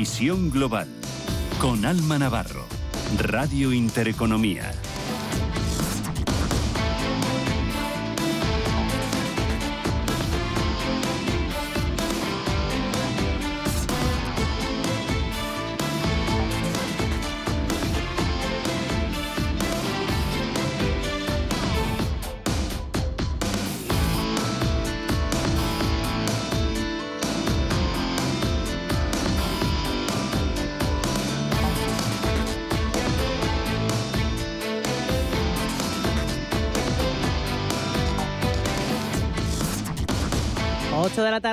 Visión Global con Alma Navarro, Radio Intereconomía.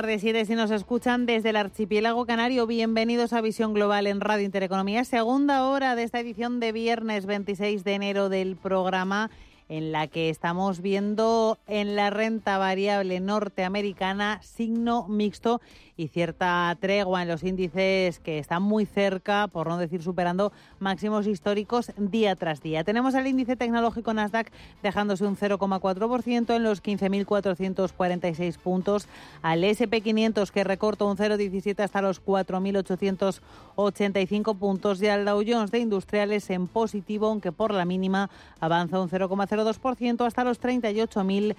Tarde, 7 si nos escuchan desde el archipiélago canario. Bienvenidos a Visión Global en Radio Intereconomía. Segunda hora de esta edición de viernes 26 de enero del programa en la que estamos viendo en la renta variable norteamericana signo mixto y cierta tregua en los índices que están muy cerca, por no decir superando máximos históricos día tras día. Tenemos el índice tecnológico Nasdaq dejándose un 0,4% en los 15.446 puntos, al SP500 que recorta un 0,17 hasta los 4.885 puntos y al Dow Jones de Industriales en positivo, aunque por la mínima avanza un 0,02% hasta los 38.000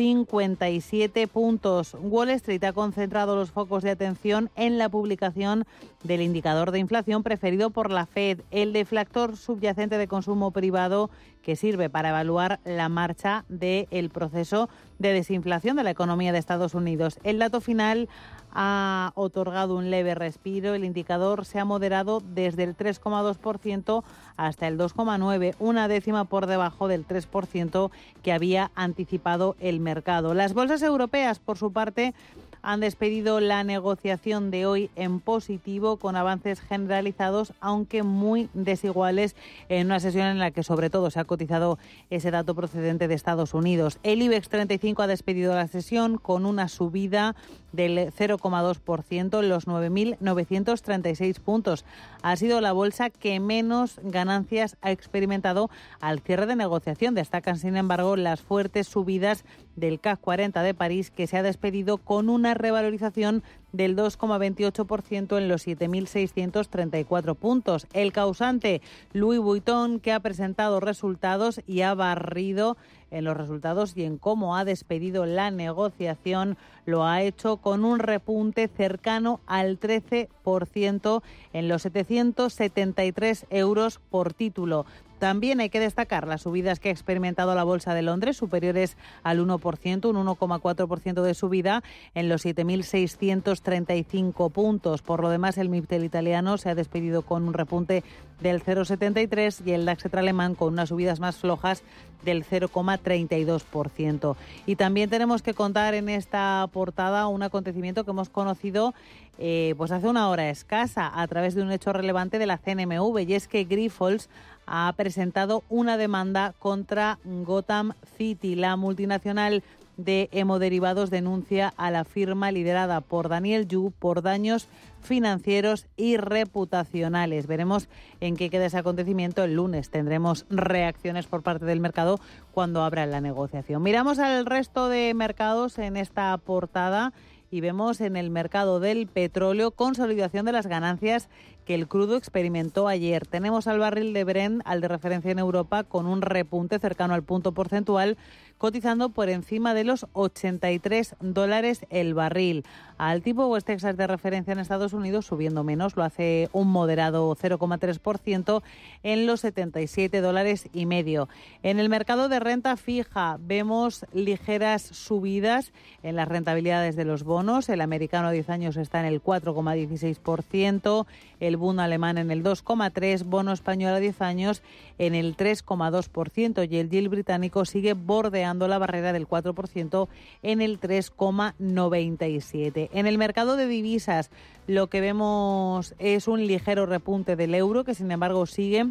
57 puntos. Wall Street ha concentrado los focos de atención en la publicación del indicador de inflación preferido por la Fed, el deflactor subyacente de consumo privado que sirve para evaluar la marcha del proceso de desinflación de la economía de Estados Unidos. El dato final ha otorgado un leve respiro. El indicador se ha moderado desde el 3,2% hasta el 2,9%, una décima por debajo del 3% que había anticipado el mercado. Las bolsas europeas, por su parte, han despedido la negociación de hoy en positivo con avances generalizados, aunque muy desiguales, en una sesión en la que sobre todo se ha cotizado ese dato procedente de Estados Unidos. El IBEX 35 ha despedido la sesión con una subida del 0,2% en los 9.936 puntos. Ha sido la bolsa que menos ganancias ha experimentado al cierre de negociación. Destacan, sin embargo, las fuertes subidas del CAC 40 de París, que se ha despedido con una revalorización del 2,28% en los 7.634 puntos. El causante, Louis Vuitton, que ha presentado resultados y ha barrido en los resultados y en cómo ha despedido la negociación, lo ha hecho con un repunte cercano al 13% en los 773 euros por título. También hay que destacar las subidas que ha experimentado la Bolsa de Londres, superiores al 1%, un 1,4% de subida en los 7.635 puntos. Por lo demás, el MIPTEL italiano se ha despedido con un repunte del 0,73 y el DAX alemán con unas subidas más flojas del 0,32%. Y también tenemos que contar en esta portada un acontecimiento que hemos conocido eh, pues hace una hora escasa a través de un hecho relevante de la CNMV y es que Grifols ha presentado una demanda contra Gotham City. La multinacional de hemoderivados denuncia a la firma liderada por Daniel Yu por daños financieros y reputacionales. Veremos en qué queda ese acontecimiento el lunes. Tendremos reacciones por parte del mercado cuando abra la negociación. Miramos al resto de mercados en esta portada y vemos en el mercado del petróleo consolidación de las ganancias el crudo experimentó ayer. Tenemos al barril de Brent, al de referencia en Europa, con un repunte cercano al punto porcentual cotizando por encima de los 83 dólares el barril. Al tipo West Texas de referencia en Estados Unidos subiendo menos, lo hace un moderado 0,3% en los 77 dólares y medio. En el mercado de renta fija vemos ligeras subidas en las rentabilidades de los bonos. El americano a 10 años está en el 4,16%, el bono alemán en el 2,3%, bono español a 10 años en el 3,2% y el yield británico sigue bordeando la barrera del 4% en el 3,97. En el mercado de divisas lo que vemos es un ligero repunte del euro que sin embargo sigue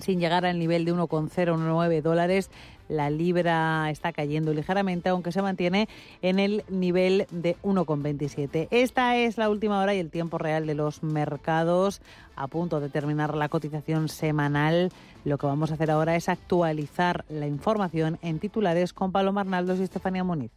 sin llegar al nivel de 1,09 dólares. La libra está cayendo ligeramente, aunque se mantiene en el nivel de 1,27. Esta es la última hora y el tiempo real de los mercados. A punto de terminar la cotización semanal. Lo que vamos a hacer ahora es actualizar la información en titulares con Paloma Arnaldos y Estefanía Moniz.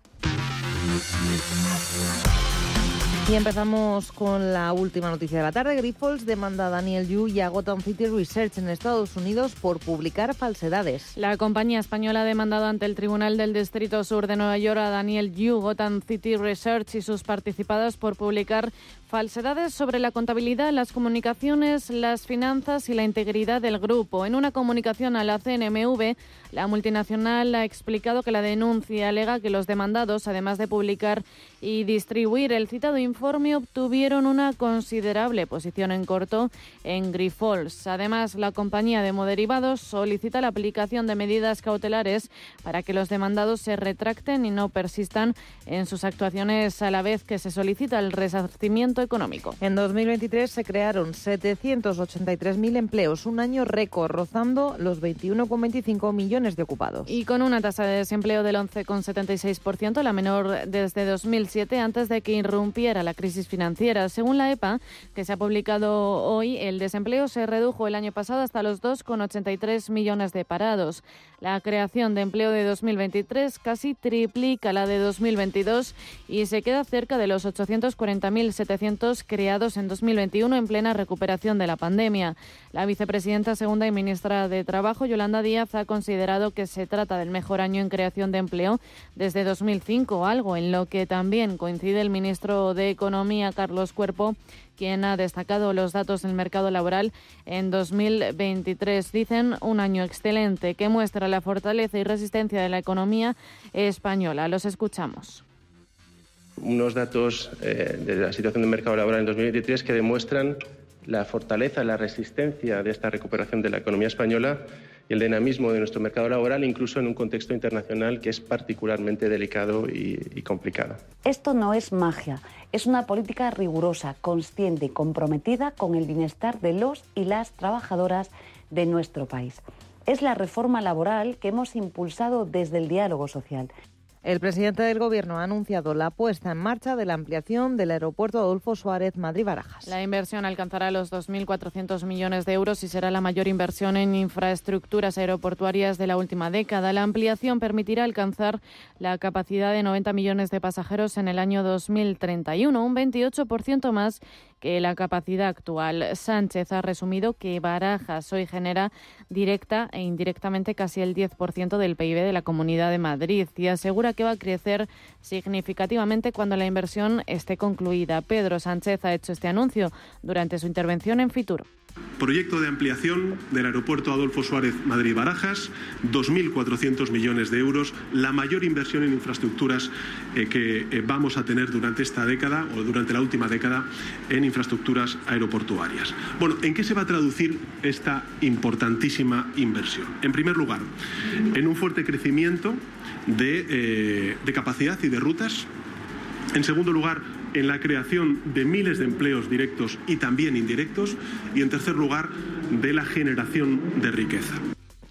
Y empezamos con la última noticia de la tarde. Grifols demanda a Daniel Yu y a Gotham City Research en Estados Unidos por publicar falsedades. La compañía española ha demandado ante el Tribunal del Distrito Sur de Nueva York a Daniel Yu, Gotham City Research y sus participados por publicar falsedades sobre la contabilidad, las comunicaciones, las finanzas y la integridad del grupo. En una comunicación a la CNMV, la multinacional ha explicado que la denuncia alega que los demandados, además de publicar y distribuir el citado informe, obtuvieron una considerable posición en corto en Grifols. Además, la compañía de moderivados solicita la aplicación de medidas cautelares para que los demandados se retracten y no persistan en sus actuaciones a la vez que se solicita el resarcimiento económico. En 2023 se crearon 783.000 empleos, un año récord, rozando los 21,25 millones de ocupados. Y con una tasa de desempleo del 11,76%, la menor desde 2007, antes de que irrumpiera la crisis financiera. Según la EPA, que se ha publicado hoy, el desempleo se redujo el año pasado hasta los 2,83 millones de parados. La creación de empleo de 2023 casi triplica la de 2022 y se queda cerca de los 840.700 creados en 2021 en plena recuperación de la pandemia. La vicepresidenta segunda y ministra de Trabajo, Yolanda Díaz, ha considerado que se trata del mejor año en creación de empleo desde 2005, algo en lo que también coincide el ministro de Economía, Carlos Cuerpo, quien ha destacado los datos del mercado laboral en 2023. Dicen un año excelente que muestra la fortaleza y resistencia de la economía española. Los escuchamos unos datos eh, de la situación del mercado laboral en 2023 que demuestran la fortaleza, la resistencia de esta recuperación de la economía española y el dinamismo de nuestro mercado laboral, incluso en un contexto internacional que es particularmente delicado y, y complicado. Esto no es magia, es una política rigurosa, consciente y comprometida con el bienestar de los y las trabajadoras de nuestro país. Es la reforma laboral que hemos impulsado desde el diálogo social. El presidente del Gobierno ha anunciado la puesta en marcha de la ampliación del aeropuerto Adolfo Suárez Madrid-Barajas. La inversión alcanzará los 2.400 millones de euros y será la mayor inversión en infraestructuras aeroportuarias de la última década. La ampliación permitirá alcanzar la capacidad de 90 millones de pasajeros en el año 2031, un 28% más que la capacidad actual. Sánchez ha resumido que Barajas hoy genera directa e indirectamente casi el 10% del PIB de la Comunidad de Madrid y asegura que va a crecer significativamente cuando la inversión esté concluida. Pedro Sánchez ha hecho este anuncio durante su intervención en Fitur. Proyecto de ampliación del aeropuerto Adolfo Suárez Madrid-Barajas, 2.400 millones de euros, la mayor inversión en infraestructuras eh, que eh, vamos a tener durante esta década o durante la última década en infraestructuras aeroportuarias. Bueno, ¿en qué se va a traducir esta importantísima inversión? En primer lugar, en un fuerte crecimiento de, eh, de capacidad y de rutas. En segundo lugar, en la creación de miles de empleos directos y también indirectos y, en tercer lugar, de la generación de riqueza.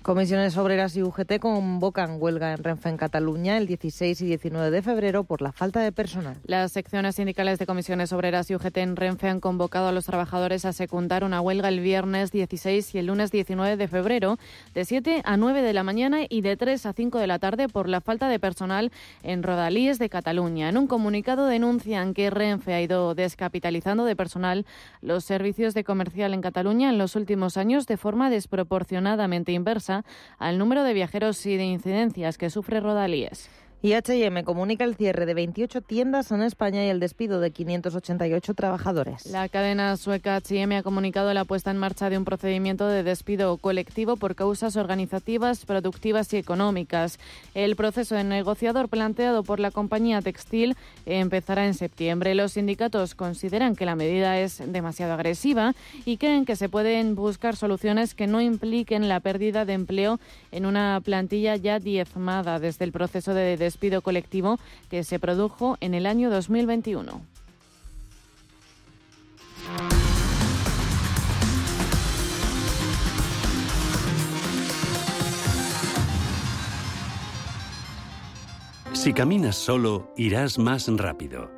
Comisiones Obreras y UGT convocan huelga en Renfe en Cataluña el 16 y 19 de febrero por la falta de personal. Las secciones sindicales de Comisiones Obreras y UGT en Renfe han convocado a los trabajadores a secundar una huelga el viernes 16 y el lunes 19 de febrero de 7 a 9 de la mañana y de 3 a 5 de la tarde por la falta de personal en Rodalíes de Cataluña. En un comunicado denuncian que Renfe ha ido descapitalizando de personal los servicios de comercial en Cataluña en los últimos años de forma desproporcionadamente inversa al número de viajeros y de incidencias que sufre Rodalíes. Y H&M comunica el cierre de 28 tiendas en España y el despido de 588 trabajadores. La cadena sueca H&M ha comunicado la puesta en marcha de un procedimiento de despido colectivo por causas organizativas, productivas y económicas. El proceso de negociador planteado por la compañía textil empezará en septiembre. Los sindicatos consideran que la medida es demasiado agresiva y creen que se pueden buscar soluciones que no impliquen la pérdida de empleo en una plantilla ya diezmada desde el proceso de despido colectivo que se produjo en el año 2021. Si caminas solo, irás más rápido.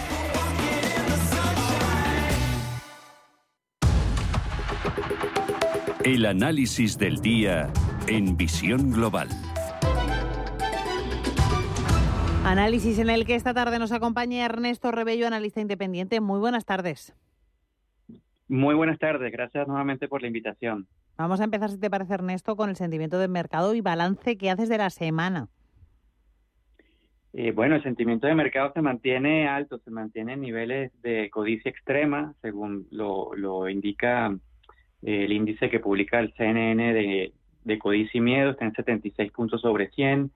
El análisis del día en visión global. Análisis en el que esta tarde nos acompaña Ernesto Rebello, analista independiente. Muy buenas tardes. Muy buenas tardes, gracias nuevamente por la invitación. Vamos a empezar, si te parece, Ernesto, con el sentimiento del mercado y balance que haces de la semana. Eh, bueno, el sentimiento de mercado se mantiene alto, se mantiene en niveles de codicia extrema, según lo, indica el índice que publica el CNN de, de codicia y miedo, está en 76 puntos sobre 100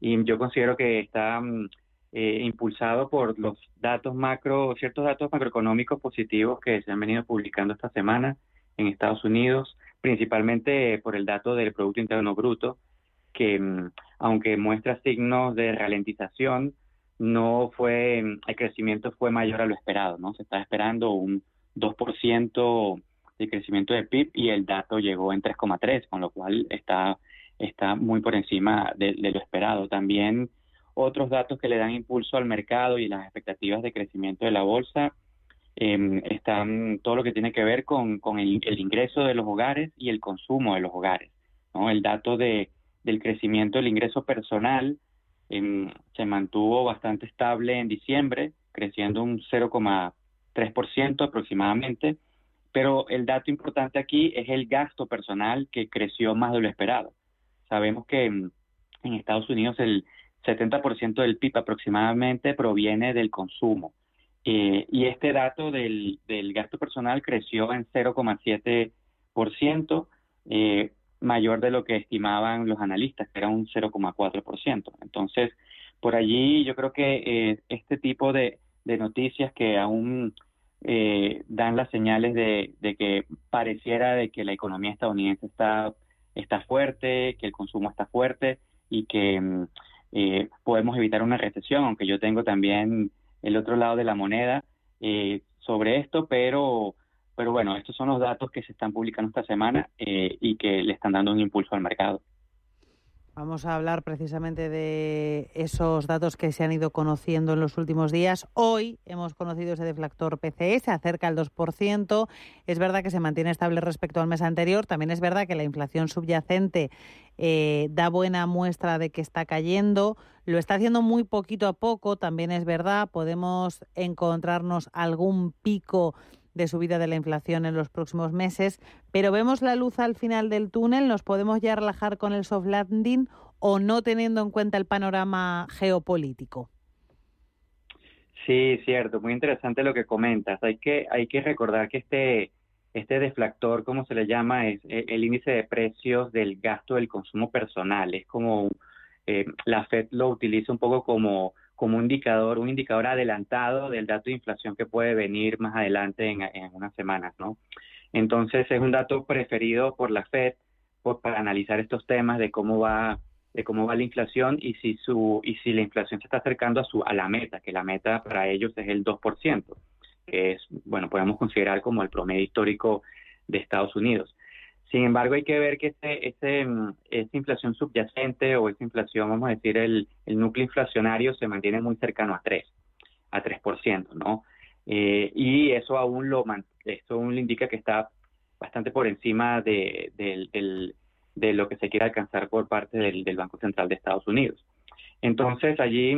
y yo considero que está mm, eh, impulsado por los datos macro, ciertos datos macroeconómicos positivos que se han venido publicando esta semana en Estados Unidos, principalmente por el dato del Producto Interno Bruto, que mm, aunque muestra signos de ralentización, no fue, mm, el crecimiento fue mayor a lo esperado, ¿no? Se está esperando un 2% de crecimiento del PIB y el dato llegó en 3,3, con lo cual está está muy por encima de, lo esperado. También otros datos que le dan impulso al mercado y las expectativas de crecimiento de la bolsa em, están todo lo que tiene que ver con, el, ingreso de los hogares y el consumo de los hogares. ¿no? El dato de, del crecimiento del ingreso personal em, se mantuvo bastante estable en diciembre, creciendo un 0,3% aproximadamente, pero el dato importante aquí es el gasto personal que creció más de lo esperado. Sabemos que en Estados Unidos el 70% del PIB aproximadamente proviene del consumo. Eh, y este dato del, gasto personal creció en 0,7%, eh, mayor de lo que estimaban los analistas, que era un 0,4%. Entonces, por allí yo creo que eh, este tipo de, noticias que aún dan las señales de, de, que pareciera de que la economía estadounidense está está fuerte, que el consumo está fuerte y que mm, eh, podemos evitar una recesión, aunque yo tengo también el otro lado de la moneda eh, sobre esto, pero, pero bueno, estos son los datos que se están publicando esta semana eh, y que le están dando un impulso al mercado. Vamos a hablar precisamente de esos datos que se han ido conociendo en los últimos días. Hoy hemos conocido ese deflactor PCE, se acerca al 2%. Es verdad que se mantiene estable respecto al mes anterior. También es verdad que la inflación subyacente eh, da buena muestra de que está cayendo. Lo está haciendo muy poquito a poco, también es verdad. Podemos encontrarnos algún pico de subida de la inflación en los próximos meses, pero vemos la luz al final del túnel, nos podemos ya relajar con el soft landing o no teniendo en cuenta el panorama geopolítico. Sí, cierto, muy interesante lo que comentas. Hay que hay que recordar que este este deflactor, como se le llama, es eh, el índice de precios del gasto del consumo personal. Es como eh, la Fed lo utiliza un poco como como un indicador, un indicador adelantado del dato de inflación que puede venir más adelante en, unas semanas, ¿no? Entonces es un dato preferido por la Fed para analizar estos temas de cómo va de cómo va la inflación y si su y si la inflación se está acercando a su a la meta, que la meta para ellos es el 2%, que es bueno, podemos considerar como el promedio histórico de Estados Unidos. Sin embargo, hay que ver que ese, ese, mm, esa inflación subyacente o esa inflación, vamos a decir, el, el núcleo inflacionario se mantiene muy cercano a 3, a 3%, ¿no? Eh, y eso aún lo eso aún le indica que está bastante por encima de, de lo que se quiere alcanzar por parte del, Banco Central de Estados Unidos. Entonces, allí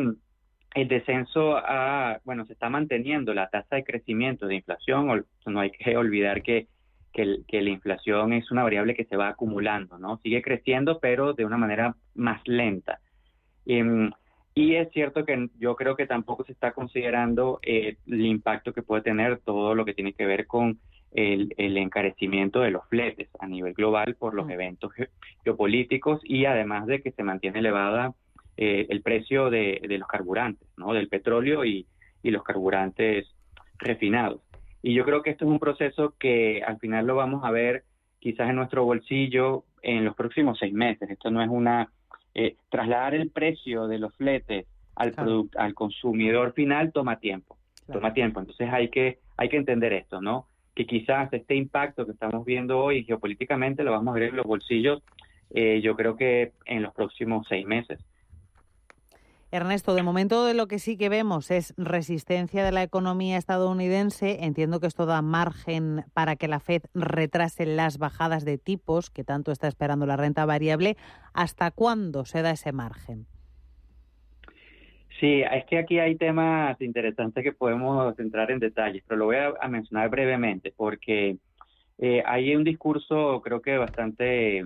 el descenso a, bueno, se está manteniendo la tasa de crecimiento de inflación, no hay que olvidar que, que, la inflación es una variable que se va acumulando, ¿no? Sigue creciendo, pero de una manera más lenta. Em, y es cierto que yo creo que tampoco se está considerando eh, el impacto que puede tener todo lo que tiene que ver con el, encarecimiento de los fletes a nivel global por los mm. eventos geopolíticos y además de que se mantiene elevada eh, el precio de, los carburantes, ¿no? del petróleo y, los carburantes refinados. Y yo creo que esto es un proceso que al final lo vamos a ver quizás en nuestro bolsillo en los próximos seis meses. Esto no es una... Eh, trasladar el precio de los fletes al, al consumidor final toma tiempo, toma tiempo. Entonces hay que, hay que entender esto, ¿no? Que quizás este impacto que estamos viendo hoy geopolíticamente lo vamos a ver en los bolsillos, eh, yo creo que en los próximos seis meses. Ernesto, de momento de lo que sí que vemos es resistencia de la economía estadounidense. Entiendo que esto da margen para que la Fed retrase las bajadas de tipos que tanto está esperando la renta variable. ¿Hasta cuándo se da ese margen? Sí, es que aquí hay temas interesantes que podemos entrar en detalles, pero lo voy a, mencionar brevemente porque eh, hay un discurso creo que bastante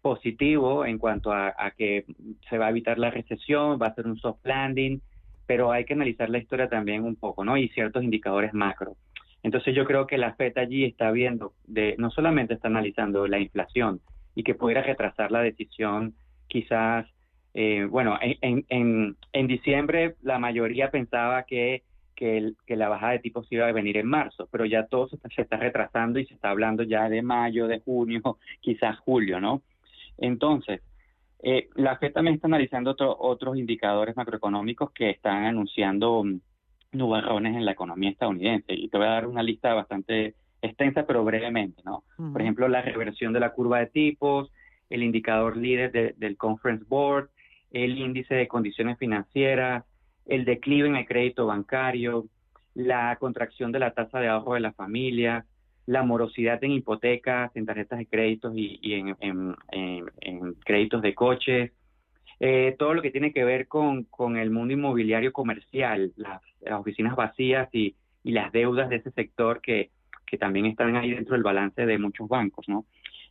positivo en cuanto a, que se va a evitar la recesión, va a ser un soft landing, pero hay que analizar la historia también un poco, ¿no? Y ciertos indicadores macro. Entonces yo creo que la FED allí está viendo, de, no solamente está analizando la inflación y que pudiera retrasar la decisión quizás, eh, bueno, en, en, en, diciembre la mayoría pensaba que, que, la bajada de tipos iba a venir en marzo, pero ya todo se está, se está retrasando y se está hablando ya de mayo, de junio, quizás julio, ¿no? Entonces, eh, la FED también está analizando otros indicadores macroeconómicos que están anunciando mm, nubarrones en la economía estadounidense. Y te voy a dar una lista bastante extensa, pero brevemente, ¿no? Por ejemplo, la reversión de la curva de tipos, el indicador líder del Conference Board, el índice de condiciones financieras, el declive en el crédito bancario, la contracción de la tasa de ahorro de las familias, la morosidad en hipotecas, en tarjetas de créditos y, en, créditos de coches, eh, todo lo que tiene que ver con, el mundo inmobiliario comercial, las, oficinas vacías y, las deudas de ese sector que, que también están ahí dentro del balance de muchos bancos, ¿no?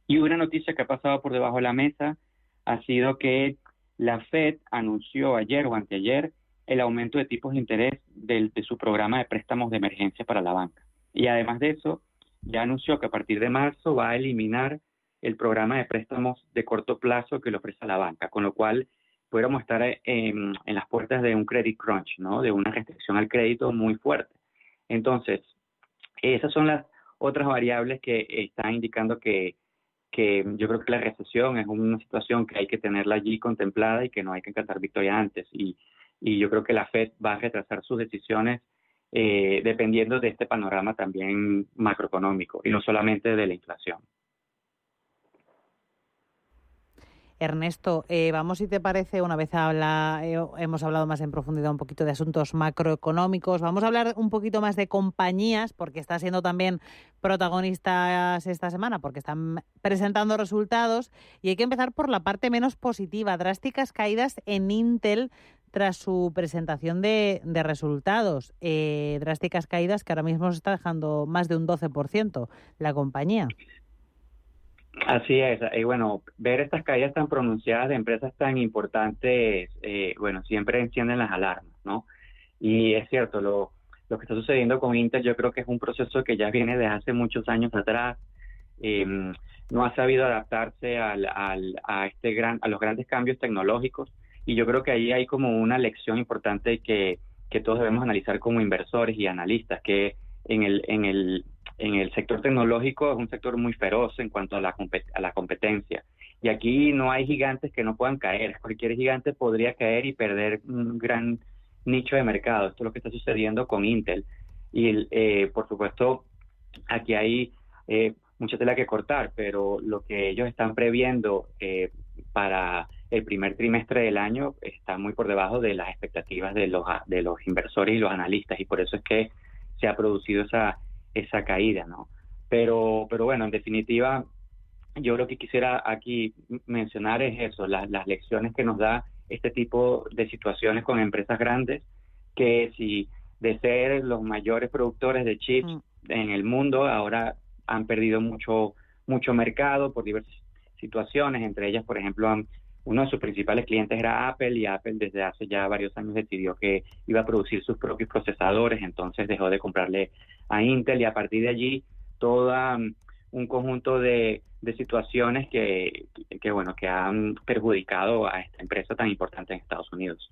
Y una noticia que ha pasado por debajo de la mesa ha sido que la Fed anunció ayer o anteayer el aumento de tipos de interés de su programa de préstamos de emergencia para la banca. Y además de eso, ya anunció que a partir de marzo va a eliminar el programa de préstamos de corto plazo que le ofrece a la banca, con lo cual pudiéramos estar en, las puertas de un credit crunch, ¿no? De una restricción al crédito muy fuerte. Entonces, esas son las otras variables que están indicando que, que yo creo que la recesión es una situación que hay que tenerla allí contemplada y que no hay que cantar victoria antes. Y, y yo creo que la Fed va a retrasar sus decisiones eh, dependiendo de este panorama también macroeconómico y no solamente de la inflación. Ernesto, eh, vamos si te parece, una vez habla, eh, hemos hablado más en profundidad un poquito de asuntos macroeconómicos, vamos a hablar un poquito más de compañías, porque está siendo también protagonistas esta semana, porque están presentando resultados y hay que empezar por la parte menos positiva, drásticas caídas en Intel tras su presentación de, resultados. Eh, drásticas caídas que ahora mismo se está dejando más de un 12% la compañía. Así es, y bueno, ver estas caídas tan pronunciadas de empresas tan importantes, eh, bueno, siempre encienden las alarmas, ¿no? Y es cierto, lo, lo que está sucediendo con Intel yo creo que es un proceso que ya viene de hace muchos años atrás. Em, no ha sabido adaptarse al, al, a, este gran, a los grandes cambios tecnológicos y yo creo que ahí hay como una lección importante que, que todos debemos analizar como inversores y analistas, que en el, en el, en el sector tecnológico es un sector muy feroz en cuanto a la, a la competencia. Y aquí no hay gigantes que no puedan caer. Cualquier gigante podría caer y perder un gran nicho de mercado. Esto es lo que está sucediendo con Intel. Y, eh, por supuesto, aquí hay eh, mucha tela que cortar, pero lo que ellos están previendo eh, para el primer trimestre del año está muy por debajo de las expectativas de los, de los inversores y los analistas y por eso es que se ha producido esa, esa caída, ¿no? Pero, pero bueno, en definitiva, yo lo que quisiera aquí mencionar es eso, las lecciones que nos da este tipo de situaciones con empresas grandes que si de ser los mayores productores de chips mm. en el mundo, ahora han perdido mucho, mucho mercado por diversas situaciones, entre ellas, por ejemplo, uno de sus principales clientes era Apple y Apple desde hace ya varios años decidió que iba a producir sus propios procesadores, entonces dejó de comprarle a Intel y a partir de allí todo um, un conjunto de, situaciones que, que, bueno, que han perjudicado a esta empresa tan importante en Estados Unidos.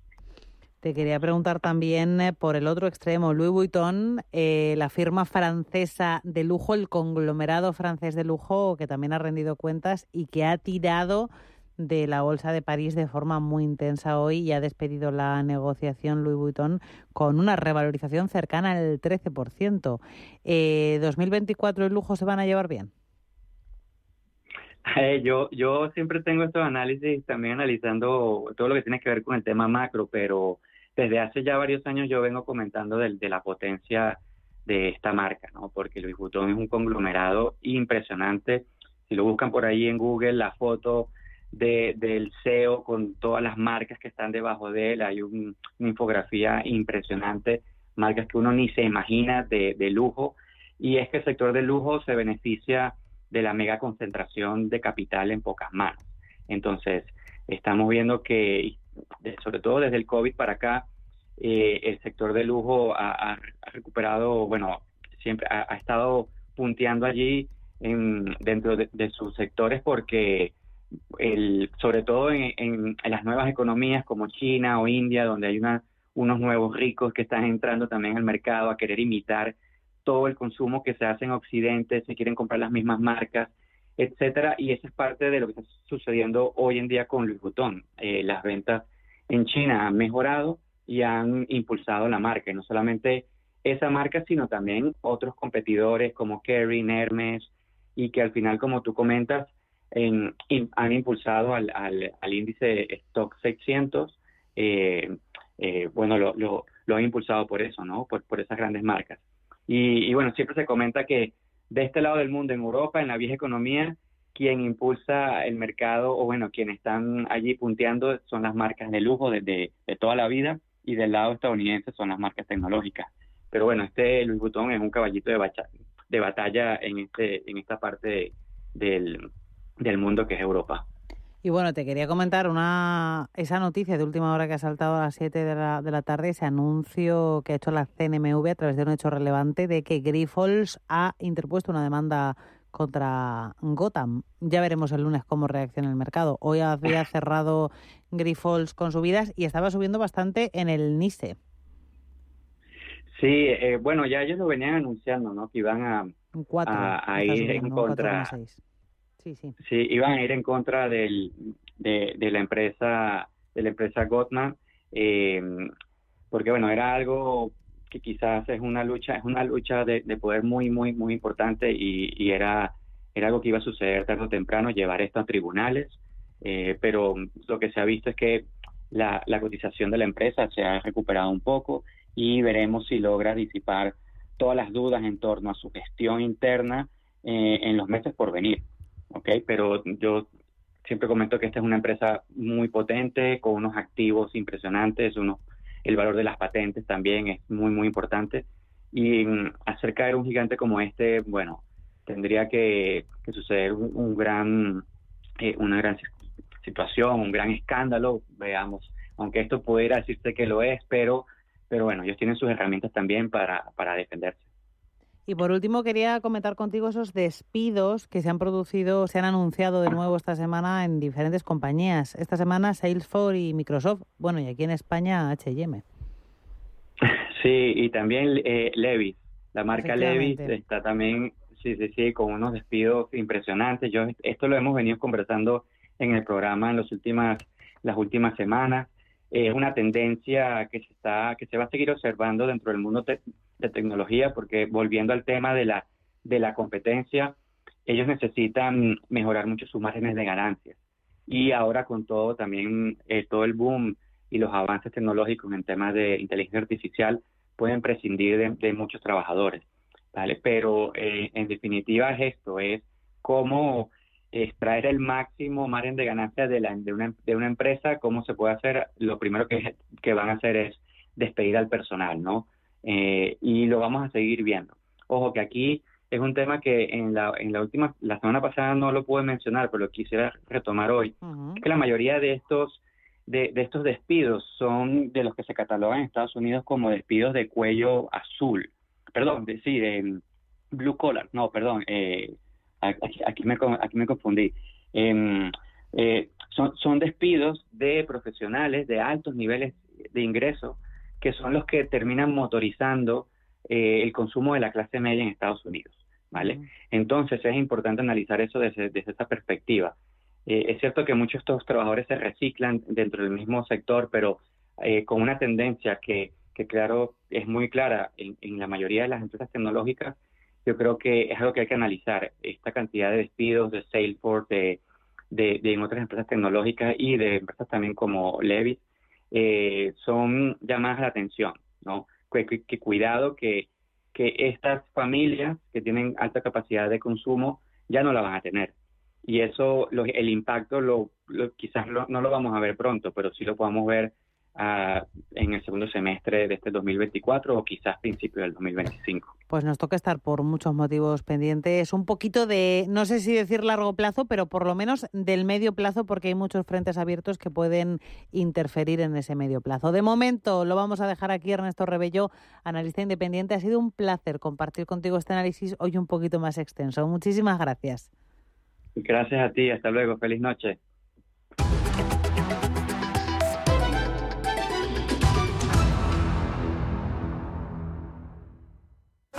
Te quería preguntar también eh, por el otro extremo, Louis Vuitton, eh, la firma francesa de lujo, el conglomerado francés de lujo, que también ha rendido cuentas y que ha tirado de la Bolsa de París de forma muy intensa hoy y ha despedido la negociación Louis Vuitton con una revalorización cercana al 13%. Eh, ¿2024 el lujo se van a llevar bien? Eh, yo, yo siempre tengo estos análisis también analizando todo lo que tiene que ver con el tema macro, pero desde hace ya varios años yo vengo comentando de, de la potencia de esta marca, ¿no? Porque Louis Vuitton es un conglomerado impresionante. Si lo buscan por ahí en Google, la foto de, del CEO con todas las marcas que están debajo de él, hay una infografía impresionante, marcas que uno ni se imagina de, de lujo, y es que el sector de lujo se beneficia de la mega concentración de capital en pocas manos. Entonces, estamos viendo que, sobre todo desde el COVID para acá, eh, el sector de lujo ha, recuperado, bueno, siempre ha, estado punteando allí en, dentro de, sus sectores porque el, sobre todo en, las nuevas economías como China o India, donde hay una, unos nuevos ricos que están entrando también al mercado a querer imitar todo el consumo que se hace en Occidente, se quieren comprar las mismas marcas, etcétera, y eso es parte de lo que está sucediendo hoy en día con Louis Vuitton. Eh, las ventas en China han mejorado y han impulsado la marca, y no solamente esa marca, sino también otros competidores como Kering, Hermes, y que al final, como tú comentas, en, han impulsado al, al, al, índice Stock 600, eh, eh, bueno, lo, lo, lo, han impulsado por eso, ¿no? Por, por esas grandes marcas. Y, bueno, siempre se comenta que de este lado del mundo, en Europa, en la vieja economía, quien impulsa el mercado, o bueno, quienes están allí punteando son las marcas de lujo de, toda la vida, y del lado estadounidense son las marcas tecnológicas. Pero bueno, este Louis Vuitton es un caballito de, de batalla en, este, en esta parte del, del mundo que es Europa. Y bueno, te quería comentar una esa noticia de última hora que ha saltado a las 7 de la, de la tarde, ese anuncio que ha hecho la CNMV a través de un hecho relevante de que Grifols ha interpuesto una demanda contra Gotham. Ya veremos el lunes cómo reacciona el mercado. Hoy había cerrado Grifols con subidas y estaba subiendo bastante en el NICE. Sí, eh, bueno, ya ellos lo venían anunciando, ¿no? Que iban a, a, ir en contra. Sí, iban a ir en contra del, de, la empresa de la empresa Gottman, eh, porque bueno, era algo que quizás es una lucha, es una lucha de, poder muy, muy, muy importante y, era, era algo que iba a suceder tarde o temprano, llevar esto a tribunales, eh, pero lo que se ha visto es que la, la cotización de la empresa se ha recuperado un poco y veremos si logra disipar todas las dudas en torno a su gestión interna eh, en los meses por venir. ¿Ok? Pero yo siempre comento que esta es una empresa muy potente, con unos activos impresionantes, uno, el valor de las patentes también es muy, muy importante. Y mm, hacer caer un gigante como este, bueno, tendría que, suceder un, gran, eh, una gran situación, un gran escándalo, veamos, aunque esto pudiera decirse que lo es, pero, pero bueno, ellos tienen sus herramientas también para, para defenderse. Y por último, quería comentar contigo esos despidos que se han producido, se han anunciado de nuevo esta semana en diferentes compañías. Esta semana Salesforce y Microsoft. Bueno, y aquí en España HM. Sí, y también eh, Levis. La marca Levis está también, sí, sí, sí, con unos despidos impresionantes. Yo Esto lo hemos venido conversando en el programa en las últimas, las últimas semanas. Es una tendencia que se, está, que se va a seguir observando dentro del mundo de tecnología, porque volviendo al tema de la, de la competencia, ellos necesitan mejorar mucho sus márgenes de ganancias. Y ahora con todo también, eh, todo el boom y los avances tecnológicos en temas de inteligencia artificial, pueden prescindir de, muchos trabajadores. ¿vale? Pero eh, en definitiva es esto, es cómo extraer el máximo margen de ganancia de, la, de, una, de una empresa, cómo se puede hacer, lo primero que, que van a hacer es despedir al personal, ¿no? Eh, y lo vamos a seguir viendo. Ojo que aquí es un tema que en la, en la última, la semana pasada no lo pude mencionar, pero lo quisiera retomar hoy, que la mayoría de estos, de, de, estos despidos son de los que se catalogan en Estados Unidos como despidos de cuello azul, perdón, de, sí, de blue collar, no, perdón, eh, aquí, aquí, me, aquí me confundí. Em, eh, son, son despidos de profesionales de altos niveles de ingreso que son los que terminan motorizando eh, el consumo de la clase media en Estados Unidos, ¿vale? Entonces es importante analizar eso desde, esa perspectiva. Eh, es cierto que muchos de estos trabajadores se reciclan dentro del mismo sector, pero eh, con una tendencia que, que, claro, es muy clara en, la mayoría de las empresas tecnológicas, yo creo que es algo que hay que analizar. Esta cantidad de despidos de Salesforce, de, de, de en otras empresas tecnológicas y de empresas también como Levis, son llamadas la atención, ¿no? que, cuidado que, que estas familias que tienen alta capacidad de consumo ya no la van a tener. Y eso, el impacto lo, quizás no lo vamos a ver pronto, pero sí lo podamos ver en el segundo semestre de este 2024 o quizás principio del 2025. Pues nos toca estar por muchos motivos pendientes, un poquito de, no sé si decir largo plazo, pero por lo menos del medio plazo, porque hay muchos frentes abiertos que pueden interferir en ese medio plazo. De momento lo vamos a dejar aquí, Ernesto Rebello, analista independiente. Ha sido un placer compartir contigo este análisis hoy un poquito más extenso. Muchísimas gracias. Gracias a ti, hasta luego, feliz noche.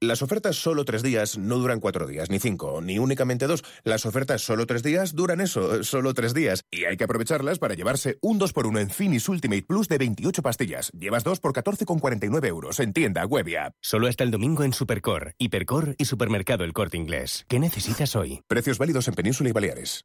Las ofertas solo tres días no duran cuatro días, ni cinco, ni únicamente dos. Las ofertas solo tres días duran eso, solo tres días. Y hay que aprovecharlas para llevarse un 2x1 en Finis Ultimate Plus de 28 pastillas. Llevas dos por 14,49 euros en tienda web y app. Solo hasta el domingo en Supercore, Hipercore y Supermercado El Corte Inglés. ¿Qué necesitas hoy? Precios válidos en Península y Baleares.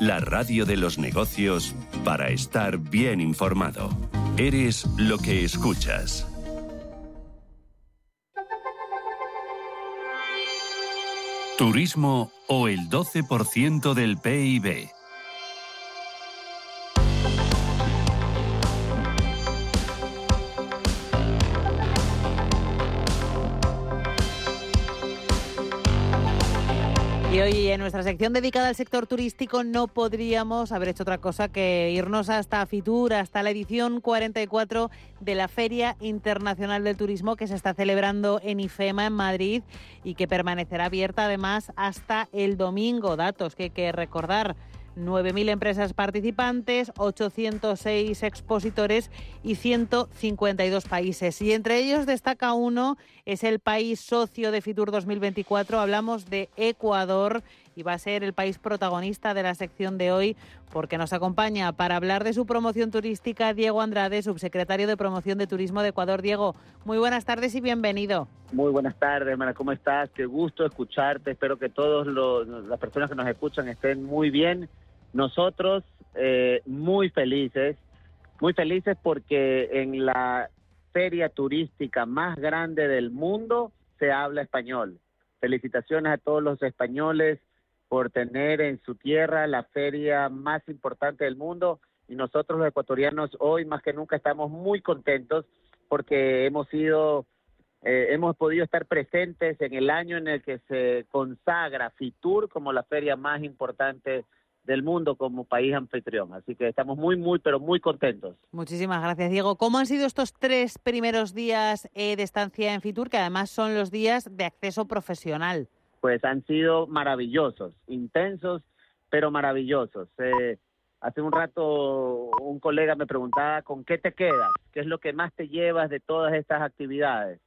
la radio de los negocios para estar bien informado. Eres lo que escuchas. Turismo o el 12% del PIB. Hoy en nuestra sección dedicada al sector turístico no podríamos haber hecho otra cosa que irnos hasta Fitur, hasta la edición 44 de la Feria Internacional del Turismo que se está celebrando en IFEMA, en Madrid, y que permanecerá abierta además hasta el domingo. Datos que hay que recordar. 9.000 empresas participantes, 806 expositores y 152 países. Y entre ellos destaca uno, es el país socio de Fitur 2024. Hablamos de Ecuador y va a ser el país protagonista de la sección de hoy porque nos acompaña para hablar de su promoción turística Diego Andrade, subsecretario de Promoción de Turismo de Ecuador. Diego, muy buenas tardes y bienvenido. Muy buenas tardes, hermana, ¿cómo estás? Qué gusto escucharte. Espero que todas las personas que nos escuchan estén muy bien nosotros eh, muy felices, muy felices porque en la feria turística más grande del mundo se habla español. Felicitaciones a todos los españoles por tener en su tierra la feria más importante del mundo y nosotros los ecuatorianos hoy más que nunca estamos muy contentos porque hemos sido eh, hemos podido estar presentes en el año en el que se consagra Fitur como la feria más importante del mundo como país anfitrión. Así que estamos muy, muy, pero muy contentos. Muchísimas gracias, Diego. ¿Cómo han sido estos tres primeros días eh, de estancia en Fitur, que además son los días de acceso profesional? Pues han sido maravillosos, intensos, pero maravillosos. Eh, hace un rato un colega me preguntaba, ¿con qué te quedas? ¿Qué es lo que más te llevas de todas estas actividades?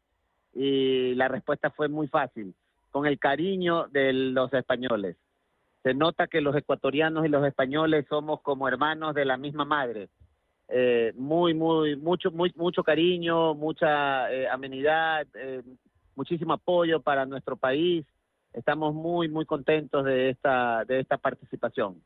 Y la respuesta fue muy fácil, con el cariño de los españoles se nota que los ecuatorianos y los españoles somos como hermanos de la misma madre. Eh, muy, muy, mucho, muy, mucho cariño, mucha eh, amenidad, eh, muchísimo apoyo para nuestro país. Estamos muy, muy contentos de esta, de esta participación.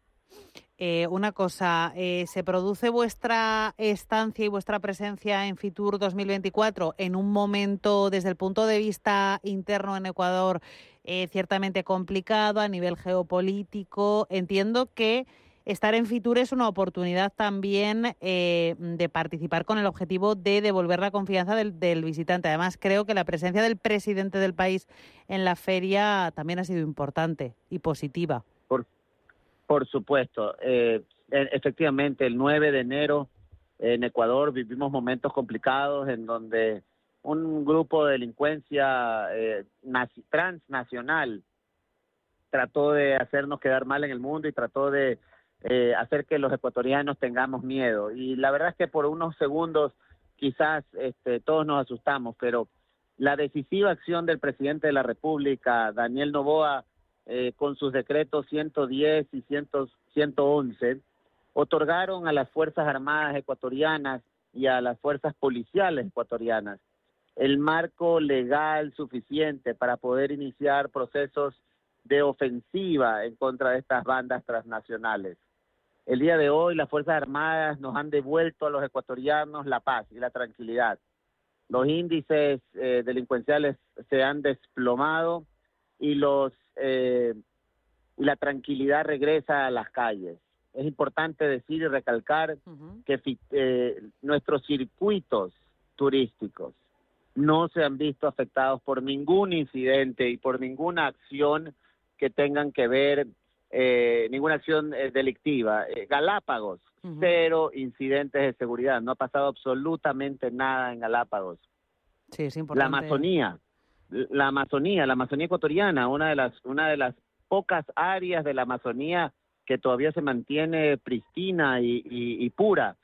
Eh, una cosa, eh, ¿se produce vuestra estancia y vuestra presencia en Fitur 2024 en un momento, desde el punto de vista interno en Ecuador, eh, ciertamente complicado a nivel geopolítico? Entiendo que estar en Fitur es una oportunidad también de participar con el objetivo de devolver la confianza del, visitante. Además, creo que la presencia del presidente del país en la feria también ha sido importante y positiva. Por supuesto. Eh, efectivamente, el 9 de enero en Ecuador vivimos momentos complicados en donde un grupo de delincuencia eh, transnacional trató de hacernos quedar mal en el mundo y trató de eh, hacer que los ecuatorianos tengamos miedo. Y la verdad es que por unos segundos quizás este, todos nos asustamos, pero la decisiva acción del presidente de la República, Daniel Novoa, eh, con sus decretos 110 y 111, otorgaron a las Fuerzas Armadas ecuatorianas y a las fuerzas policiales ecuatorianas el marco legal suficiente para poder iniciar procesos de ofensiva en contra de estas bandas transnacionales. El día de hoy las Fuerzas Armadas nos han devuelto a los ecuatorianos la paz y la tranquilidad. Los índices eh, delincuenciales se han desplomado y los eh, la tranquilidad regresa a las calles. Es importante decir y recalcar que eh, nuestros circuitos turísticos no se han visto afectados por ningún incidente y por ninguna acción que tengan que ver, eh, ninguna acción eh, delictiva. Galápagos, cero incidentes de seguridad, no ha pasado absolutamente nada en Galápagos. Sí, es importante. La Amazonía, la Amazonía, la Amazonía ecuatoriana, una de las, una de las pocas áreas de la Amazonía que todavía se mantiene pristina y, pura.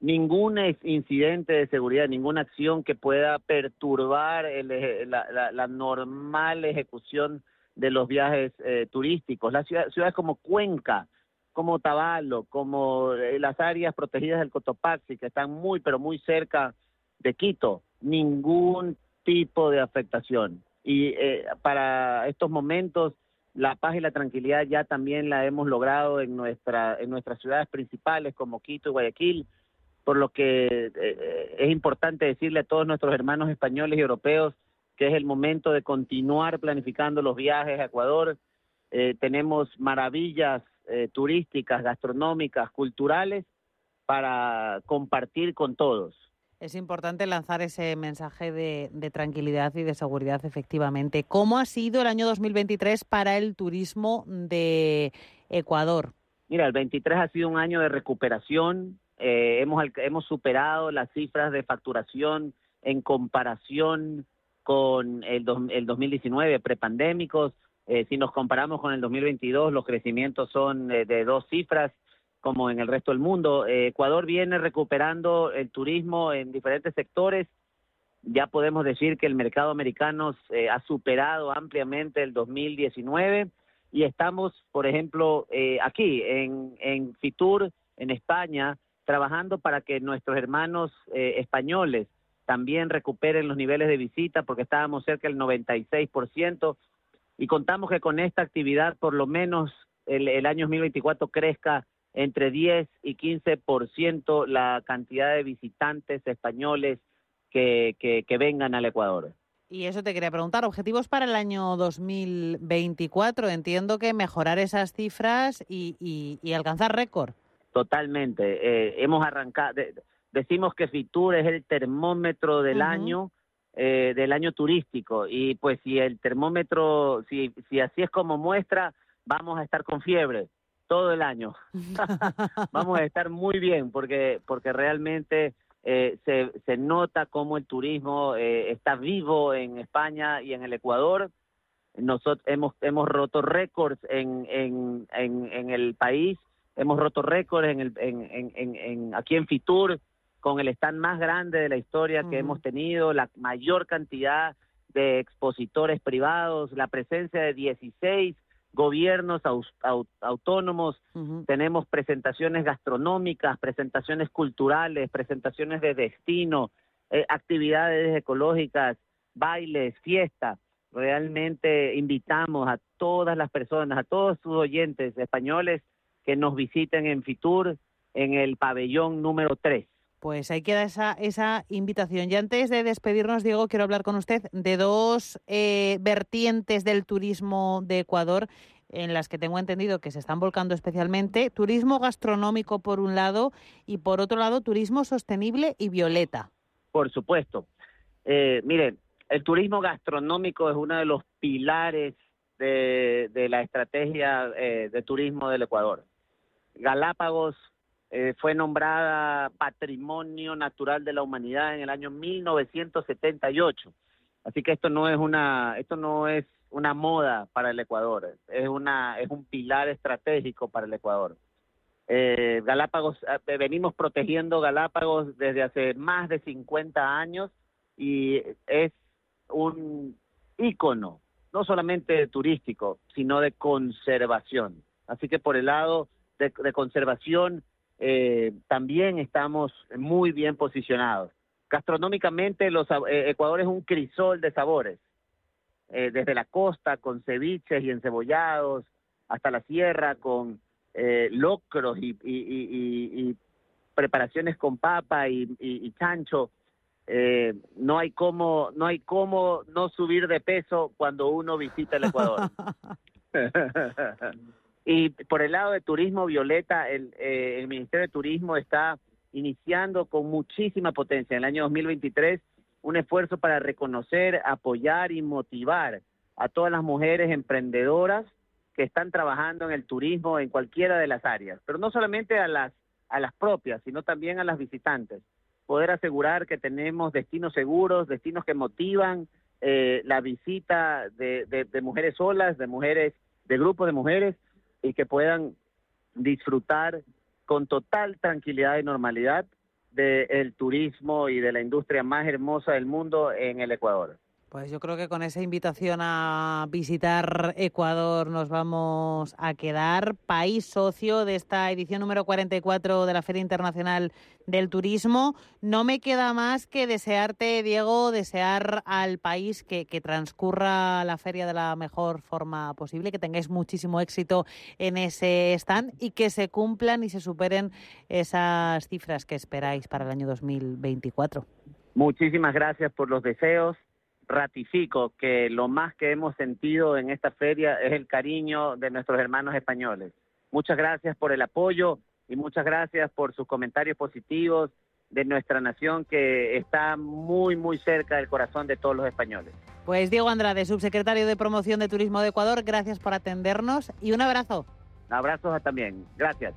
Ningún incidente de seguridad, ninguna acción que pueda perturbar la, normal ejecución de los viajes eh, turísticos. Las ciudades como Cuenca, como Tabalo, como eh, las áreas protegidas del Cotopaxi, que están muy, pero muy cerca de Quito, ningún tipo de afectación. Y eh, para estos momentos, la paz y la tranquilidad ya también la hemos logrado en, nuestra, en nuestras ciudades principales como Quito y Guayaquil, por lo que eh, es importante decirle a todos nuestros hermanos españoles y europeos que es el momento de continuar planificando los viajes a Ecuador. Eh, tenemos maravillas turísticas, gastronómicas, culturales para compartir con todos. Es importante lanzar ese mensaje de, tranquilidad y de seguridad, efectivamente. ¿Cómo ha sido el año 2023 para el turismo de Ecuador? Mira, el 23 ha sido un año de recuperación. Eh, hemos, hemos superado las cifras de facturación en comparación con el, el 2019, prepandémicos. Eh, si nos comparamos con el 2022, los crecimientos son eh, de dos cifras como en el resto del mundo. Eh, Ecuador viene recuperando el turismo en diferentes sectores. Ya podemos decir que el mercado americano eh, ha superado ampliamente el 2019 y estamos, por ejemplo, eh, aquí en, en Fitur, en España, trabajando para que nuestros hermanos españoles también recuperen los niveles de visita porque estábamos cerca del 96% y contamos que con esta actividad por lo menos el, el año 2024 crezca entre 10 y 15% la cantidad de visitantes españoles que, que, vengan al Ecuador. Y eso te quería preguntar, objetivos para el año 2024. Entiendo que mejorar esas cifras y, y, alcanzar récord. Totalmente. Eh, hemos arrancado, decimos que Fitur es el termómetro del año, eh, del año turístico. Y pues si el termómetro, si, si así es como muestra, vamos a estar con fiebre todo el año. Vamos a estar muy bien porque, porque realmente eh, se, se nota cómo el turismo eh, está vivo en España y en el Ecuador. Nosotros hemos, hemos roto récords en, en, en, en el país, hemos roto récords en el, en, en, en, aquí en Fitur con el stand más grande de la historia que hemos tenido, la mayor cantidad de expositores privados, la presencia de 16 gobiernos autónomos, tenemos presentaciones gastronómicas, presentaciones culturales, presentaciones de destino, eh, actividades ecológicas, bailes, fiestas. Realmente invitamos a todas las personas, a todos sus oyentes españoles que nos visiten en Fitur, en el pabellón número 3. Pues ahí queda esa, esa invitación. Y antes de despedirnos, Diego, quiero hablar con usted de dos eh, vertientes del turismo de Ecuador en las que tengo entendido que se están volcando especialmente. Turismo gastronómico por un lado y por otro lado turismo sostenible y violeta. Por supuesto. Eh, mire, el turismo gastronómico es uno de los pilares de, la estrategia eh, de turismo del Ecuador. Galápagos eh, fue nombrada Patrimonio Natural de la Humanidad en el año 1978. Así que esto no es una esto no es una moda para el Ecuador, es una es un pilar estratégico para el Ecuador. Eh, Galápagos eh, venimos protegiendo Galápagos desde hace más de 50 años y es un ícono no solamente turístico, sino de conservación. Así que por el lado de conservación eh, también estamos muy bien posicionados. Gastronómicamente, los, eh, Ecuador es un crisol de sabores, eh, desde la costa con ceviches y encebollados, hasta la sierra con locros y, preparaciones con papa y, chancho. no hay cómo no subir de peso cuando uno visita el Ecuador. Y por el lado de turismo, Violeta, el, eh, el Ministerio de Turismo está iniciando con muchísima potencia en el año 2023 un esfuerzo para reconocer, apoyar y motivar a todas las mujeres emprendedoras que están trabajando en el turismo en cualquiera de las áreas, pero no solamente a las a las propias, sino también a las visitantes. Poder asegurar que tenemos destinos seguros, destinos que motivan eh, la visita de, de, de mujeres solas, de mujeres, de grupos de mujeres, y que puedan disfrutar con total tranquilidad y normalidad del turismo y de la industria más hermosa del mundo en el Ecuador. Pues yo creo que con esa invitación a visitar Ecuador nos vamos a quedar. País socio de esta edición número 44 de la Feria Internacional del Turismo. No me queda más que desearte, Diego, desear al país que, que transcurra la feria de la mejor forma posible, que tengáis muchísimo éxito en ese stand y que se cumplan y se superen esas cifras que esperáis para el año 2024. Muchísimas gracias por los deseos ratifico que lo más que hemos sentido en esta feria es el cariño de nuestros hermanos españoles. Muchas gracias por el apoyo y muchas gracias por sus comentarios positivos de nuestra nación que está muy, muy cerca del corazón de todos los españoles. Pues Diego Andrade, subsecretario de Promoción de Turismo de Ecuador, gracias por atendernos y un abrazo. Abrazos también. Gracias.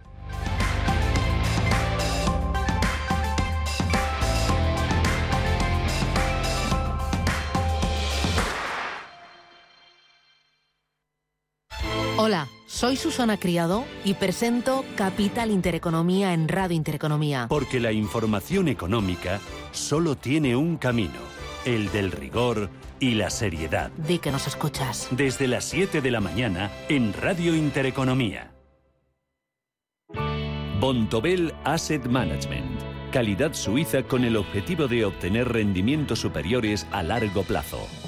Hola, soy Susana Criado y presento Capital Intereconomía en Radio Intereconomía. Porque la información económica solo tiene un camino, el del rigor y la seriedad. Di que nos escuchas. Desde las 7 de la mañana en Radio Intereconomía. Bontobel Asset Management. Calidad suiza con el objetivo de obtener rendimientos superiores a largo plazo.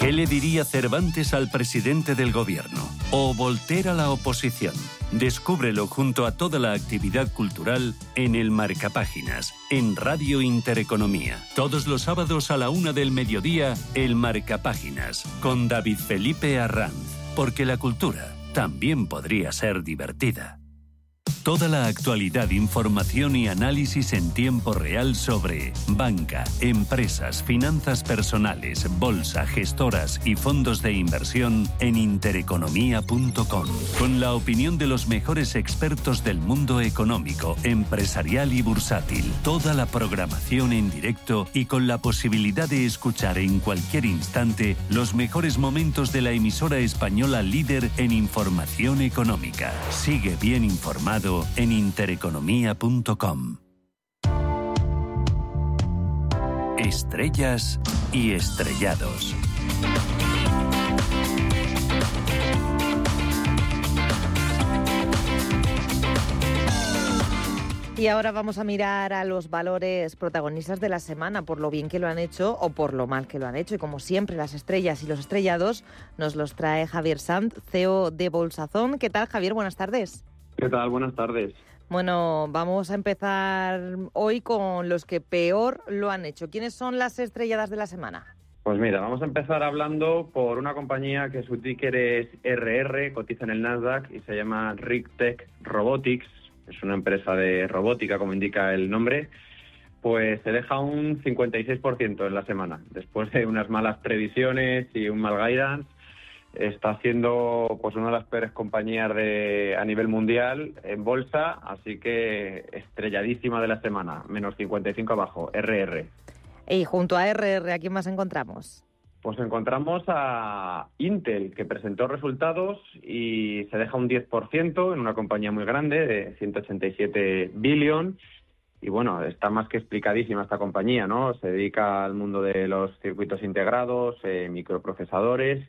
¿Qué le diría Cervantes al presidente del gobierno? ¿O Voltaire a la oposición? Descúbrelo junto a toda la actividad cultural en el Marcapáginas, en Radio Intereconomía. Todos los sábados a la una del mediodía, el Marcapáginas, con David Felipe Arranz. Porque la cultura también podría ser divertida. Toda la actualidad, información y análisis en tiempo real sobre banca, empresas, finanzas personales, bolsa, gestoras y fondos de inversión en intereconomía.com. Con la opinión de los mejores expertos del mundo económico, empresarial y bursátil. Toda la programación en directo y con la posibilidad de escuchar en cualquier instante los mejores momentos de la emisora española líder en información económica. Sigue bien informado en intereconomía.com. Estrellas y estrellados. Y ahora vamos a mirar a los valores protagonistas de la semana, por lo bien que lo han hecho o por lo mal que lo han hecho. Y como siempre, las estrellas y los estrellados nos los trae Javier Sant, CEO de Bolsazón. ¿Qué tal, Javier? Buenas tardes. ¿Qué tal? Buenas tardes. Bueno, vamos a empezar hoy con los que peor lo han hecho. ¿Quiénes son las estrelladas de la semana? Pues mira, vamos a empezar hablando por una compañía que su ticker es RR, cotiza en el Nasdaq y se llama RigTech Robotics. Es una empresa de robótica, como indica el nombre. Pues se deja un 56% en la semana. Después de unas malas previsiones y un mal guidance, está siendo pues una de las peores compañías de, a nivel mundial en bolsa, así que estrelladísima de la semana, menos 55 abajo, RR. Y junto a RR, ¿a quién más encontramos? Pues encontramos a Intel, que presentó resultados y se deja un 10% en una compañía muy grande de 187 billion. Y bueno, está más que explicadísima esta compañía, ¿no? Se dedica al mundo de los circuitos integrados, eh, microprocesadores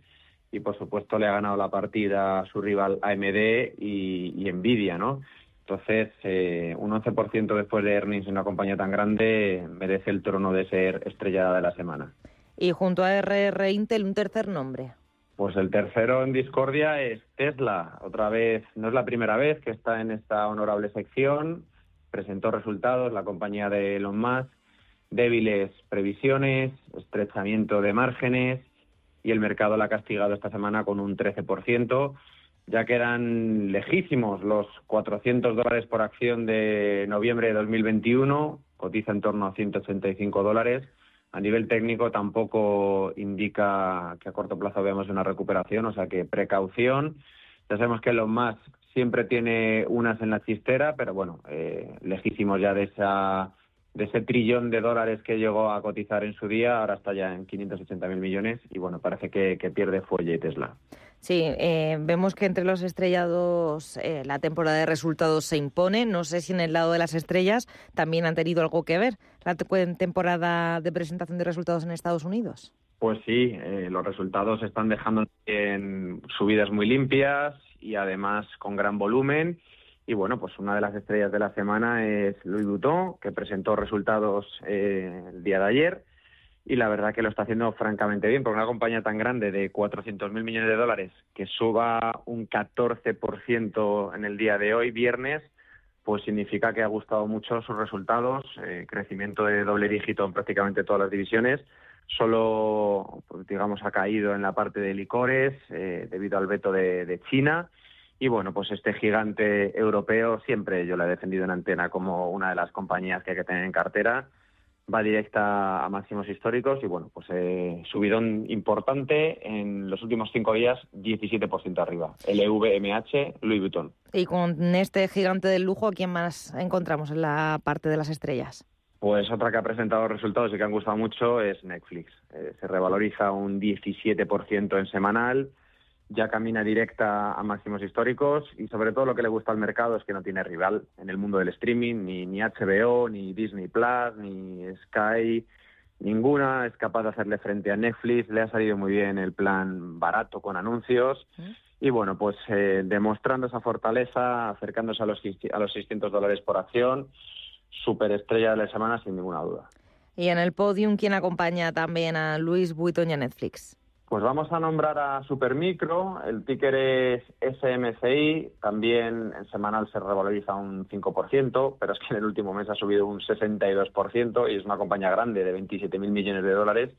y por supuesto le ha ganado la partida a su rival AMD y, Nvidia, ¿no? Entonces, eh, un 11% después de earnings en una compañía tan grande merece el trono de ser estrellada de la semana. Y junto a RR Intel, un tercer nombre. Pues el tercero en discordia es Tesla. Otra vez, no es la primera vez que está en esta honorable sección. Presentó resultados la compañía de Elon Musk, débiles previsiones, estrechamiento de márgenes y el mercado la ha castigado esta semana con un 13%. Ya quedan lejísimos los 400 dólares por acción de noviembre de 2021, cotiza en torno a 185 dólares. A nivel técnico tampoco indica que a corto plazo veamos una recuperación, o sea que precaución. Ya sabemos que los más siempre tiene unas en la chistera, pero bueno, eh, lejísimos ya de esa de ese trillón de dólares que llegó a cotizar en su día, ahora está ya en 580 mil millones y bueno, parece que, pierde fuelle Tesla. Sí, eh, vemos que entre los estrellados eh, la temporada de resultados se impone. No sé si en el lado de las estrellas también han tenido algo que ver la temporada de presentación de resultados en Estados Unidos. Pues sí, eh, los resultados están dejando en subidas muy limpias y además con gran volumen y bueno, pues una de las estrellas de la semana es Louis Vuitton, que presentó resultados eh, el día de ayer. Y la verdad que lo está haciendo francamente bien, porque una compañía tan grande de 400.000 millones de dólares que suba un 14% en el día de hoy, viernes, pues significa que ha gustado mucho sus resultados, eh, crecimiento de doble dígito en prácticamente todas las divisiones. Solo, pues, digamos, ha caído en la parte de licores eh, debido al veto de China y bueno, pues este gigante europeo siempre yo lo he defendido en antena como una de las compañías que hay que tener en cartera. Va directa a máximos históricos y bueno, pues eh, subidón importante en los últimos cinco días, 17% arriba. LVMH, Louis Vuitton. Y con este gigante del lujo, ¿a quién más encontramos en la parte de las estrellas? Pues otra que ha presentado resultados y que han gustado mucho es Netflix. Eh, se revaloriza un 17% en semanal ya camina directa a máximos históricos y sobre todo lo que le gusta al mercado es que no tiene rival en el mundo del streaming, ni, ni HBO, ni Disney Plus, ni Sky, ninguna es capaz de hacerle frente a Netflix, le ha salido muy bien el plan barato con anuncios y bueno, pues eh, demostrando esa fortaleza, acercándose a los, a los 600 dólares por acción, superestrella de la semana sin ninguna duda. Y en el podium, ¿quién acompaña también a Luis Vuitton y a Netflix? Pues vamos a nombrar a Supermicro, el ticker es SMCI, también en semanal se revaloriza un 5%, pero es que en el último mes ha subido un 62% y es una compañía grande de 27.000 millones de dólares.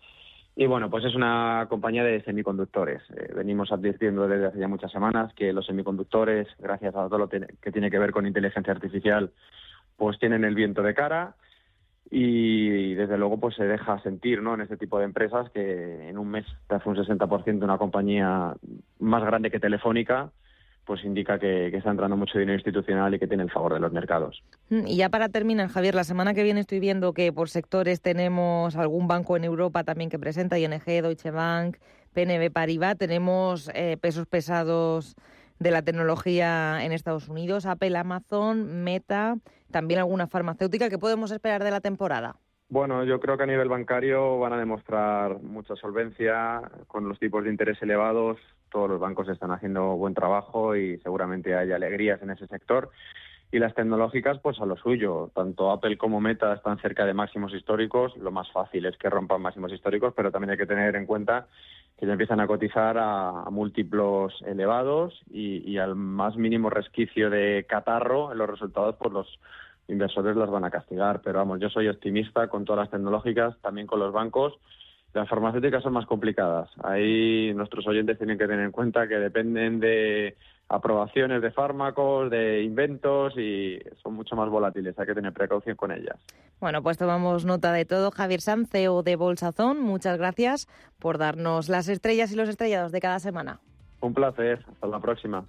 Y bueno, pues es una compañía de semiconductores. Eh, venimos advirtiendo desde hace ya muchas semanas que los semiconductores, gracias a todo lo que tiene que ver con inteligencia artificial, pues tienen el viento de cara y, desde luego pues se deja sentir ¿no? en este tipo de empresas que en un mes te hace un 60% de una compañía más grande que Telefónica pues indica que, está entrando mucho dinero institucional y que tiene el favor de los mercados. Mm, y ya para terminar, Javier, la semana que viene estoy viendo que por sectores tenemos algún banco en Europa también que presenta, ING, Deutsche Bank, PNB Paribas, tenemos eh, pesos pesados de la tecnología en Estados Unidos, Apple, Amazon, Meta, también alguna farmacéutica. ¿Qué podemos esperar de la temporada? Bueno, yo creo que a nivel bancario van a demostrar mucha solvencia con los tipos de interés elevados. Todos los bancos están haciendo buen trabajo y seguramente hay alegrías en ese sector. Y las tecnológicas, pues a lo suyo. Tanto Apple como Meta están cerca de máximos históricos. Lo más fácil es que rompan máximos históricos, pero también hay que tener en cuenta que ya empiezan a cotizar a, múltiplos elevados y, al más mínimo resquicio de catarro en los resultados, pues los inversores las van a castigar. Pero vamos, yo soy optimista con todas las tecnológicas, también con los bancos. Las farmacéuticas son más complicadas. Ahí nuestros oyentes tienen que tener en cuenta que dependen de aprobaciones de fármacos, de inventos y son mucho más volátiles. Hay que tener precaución con ellas. Bueno, pues tomamos nota de todo. Javier Sanz, CEO de Bolsazón, muchas gracias por darnos las estrellas y los estrellados de cada semana. Un placer. Hasta la próxima.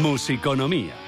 Musiconomía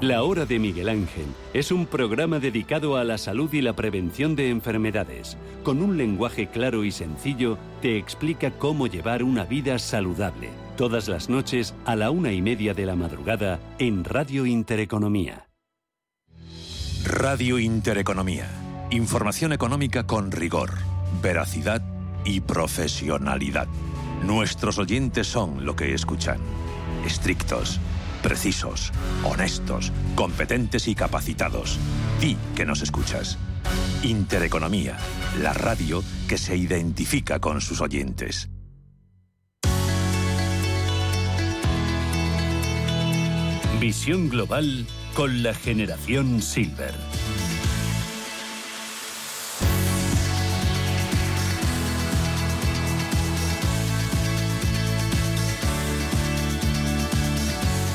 La Hora de Miguel Ángel es un programa dedicado a la salud y la prevención de enfermedades. Con un lenguaje claro y sencillo, te explica cómo llevar una vida saludable. Todas las noches a la una y media de la madrugada en Radio Intereconomía. Radio Intereconomía. Información económica con rigor, veracidad y profesionalidad. Nuestros oyentes son lo que escuchan. Estrictos precisos, honestos, competentes y capacitados. Di que nos escuchas. Intereconomía, la radio que se identifica con sus oyentes. Visión global con la generación Silver.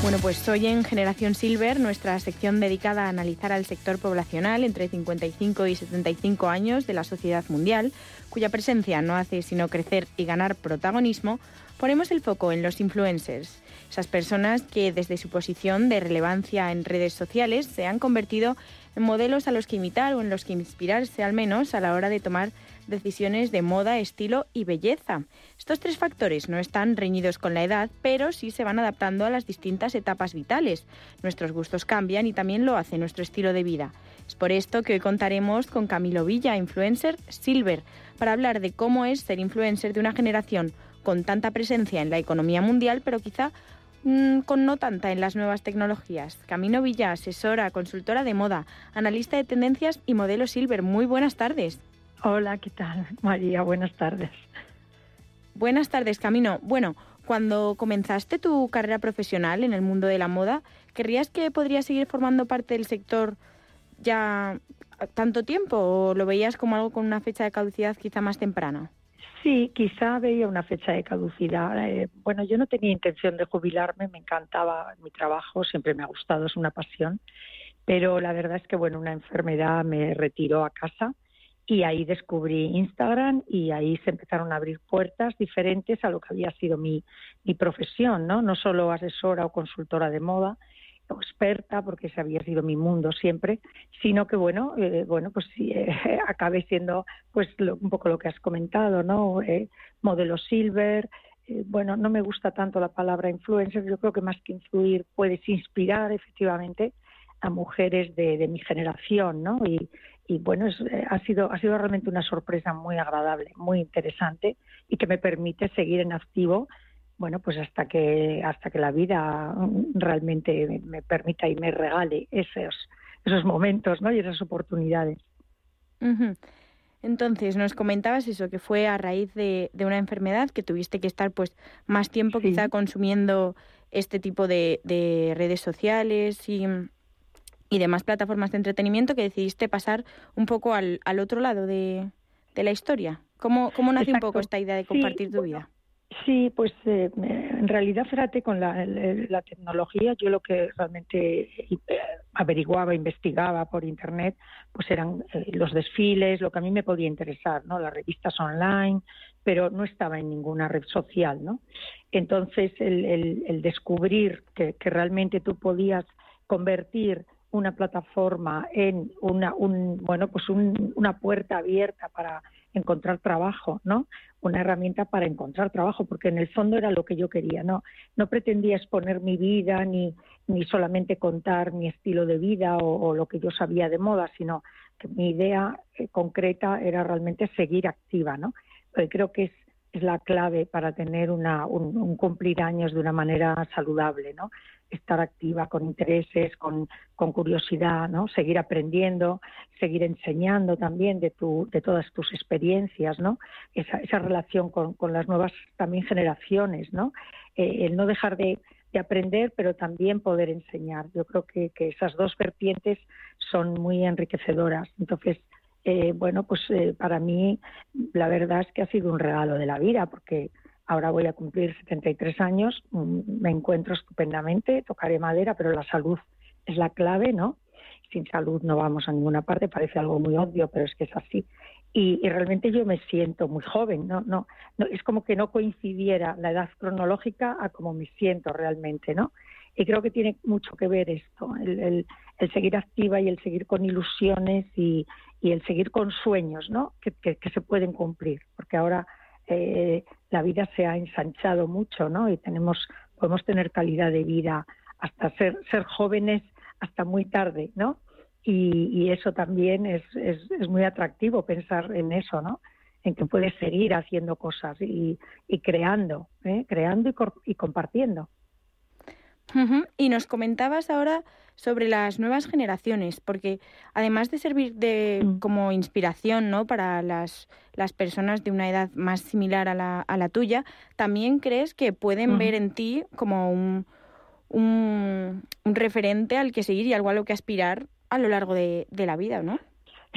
Bueno, pues hoy en Generación Silver, nuestra sección dedicada a analizar al sector poblacional entre 55 y 75 años de la sociedad mundial, cuya presencia no hace sino crecer y ganar protagonismo, ponemos el foco en los influencers, esas personas que desde su posición de relevancia en redes sociales se han convertido en modelos a los que imitar o en los que inspirarse al menos a la hora de tomar decisiones de moda, estilo y belleza. Estos tres factores no están reñidos con la edad, pero sí se van adaptando a las distintas etapas vitales. Nuestros gustos cambian y también lo hace nuestro estilo de vida. Es por esto que hoy contaremos con Camilo Villa, influencer Silver, para hablar de cómo es ser influencer de una generación con tanta presencia en la economía mundial, pero quizá mm, con no tanta en las nuevas tecnologías. Camilo Villa, asesora, consultora de moda, analista de tendencias y modelo Silver. Muy buenas tardes. Hola, ¿qué tal? María, buenas tardes. Buenas tardes, Camino. Bueno, cuando comenzaste tu carrera profesional en el mundo de la moda, ¿querrías que podrías seguir formando parte del sector ya tanto tiempo o lo veías como algo con una fecha de caducidad quizá más temprana? Sí, quizá veía una fecha de caducidad. Eh, bueno, yo no tenía intención de jubilarme, me encantaba mi trabajo, siempre me ha gustado, es una pasión, pero la verdad es que, bueno, una enfermedad me retiró a casa y ahí descubrí Instagram y ahí se empezaron a abrir puertas diferentes a lo que había sido mi, mi profesión, ¿no? No solo asesora o consultora de moda, o experta, porque ese había sido mi mundo siempre, sino que bueno, eh, bueno, pues sí, eh, acabé siendo pues un poco lo que has comentado, ¿no? Eh, modelo silver, bueno, no me gusta tanto la palabra influencer, yo creo que más que influir puedes inspirar efectivamente a mujeres de, de mi generación, ¿no? Y, y bueno, eh, ha, sido, ha sido realmente una sorpresa muy agradable, muy interesante y que me permite seguir en activo, bueno, pues hasta que, hasta que la vida realmente me permita y me regale esos, esos momentos ¿no? y esas oportunidades. Entonces, nos comentabas eso, que fue a raíz de, de, una enfermedad que tuviste que estar pues más tiempo quizá consumiendo este tipo de, de redes sociales y, y demás plataformas de entretenimiento que decidiste pasar un poco al, al otro lado de, de la historia. ¿Cómo, cómo nace un poco esta idea de compartir tu vida? Sí, pues eh, en realidad, fíjate, con la, la, tecnología, yo lo que realmente eh, averiguaba, investigaba por Internet, pues eran eh, los desfiles, lo que a mí me podía interesar, ¿no? Las revistas online, pero no estaba en ninguna red social, ¿no? Entonces, el, el, el descubrir que, que realmente tú podías convertir una plataforma en una un, bueno pues una puerta abierta para encontrar trabajo no una herramienta para encontrar trabajo porque en el fondo era lo que yo quería no no pretendía exponer mi vida ni ni solamente contar mi estilo de vida o, lo que yo sabía de moda sino que mi idea eh, concreta era realmente seguir activa no Porque creo que es es la clave para tener una, un, un, cumplir años de una manera saludable, ¿no? Estar activa con intereses, con, con curiosidad, ¿no? Seguir aprendiendo, seguir enseñando también de, tu, de todas tus experiencias, ¿no? Esa, esa relación con, con las nuevas también generaciones, ¿no? Eh, el no dejar de, de, aprender, pero también poder enseñar. Yo creo que, que esas dos vertientes son muy enriquecedoras. Entonces, eh, bueno, pues eh, para mí la verdad es que ha sido un regalo de la vida, porque Ahora voy a cumplir 73 años, mm, me encuentro estupendamente, tocaré madera, pero la salud es la clave, ¿no? Sin salud no vamos a ninguna parte, parece algo muy obvio, pero es que es así. Y, realmente yo me siento muy joven, ¿no? No, no Es como que no coincidiera la edad cronológica a cómo me siento realmente, ¿no? Y creo que tiene mucho que ver esto, el, el, seguir activa y el seguir con ilusiones y, y el seguir con sueños, ¿no? Que, que, que se pueden cumplir, porque ahora eh, la vida se ha ensanchado mucho, ¿no? Y tenemos, podemos tener calidad de vida hasta ser, ser jóvenes hasta muy tarde, ¿no? Y, eso también es, es, es, muy atractivo pensar en eso, ¿no? En que puedes seguir haciendo cosas y, y creando, ¿eh? creando y, y compartiendo. Y nos comentabas ahora sobre las nuevas generaciones, porque además de servir de mm. como inspiración, ¿no? Para las, las personas de una edad más similar a la, a la tuya, también crees que pueden ver en ti como un, un, referente al que seguir y algo a lo que aspirar a lo largo de, de la vida, ¿no?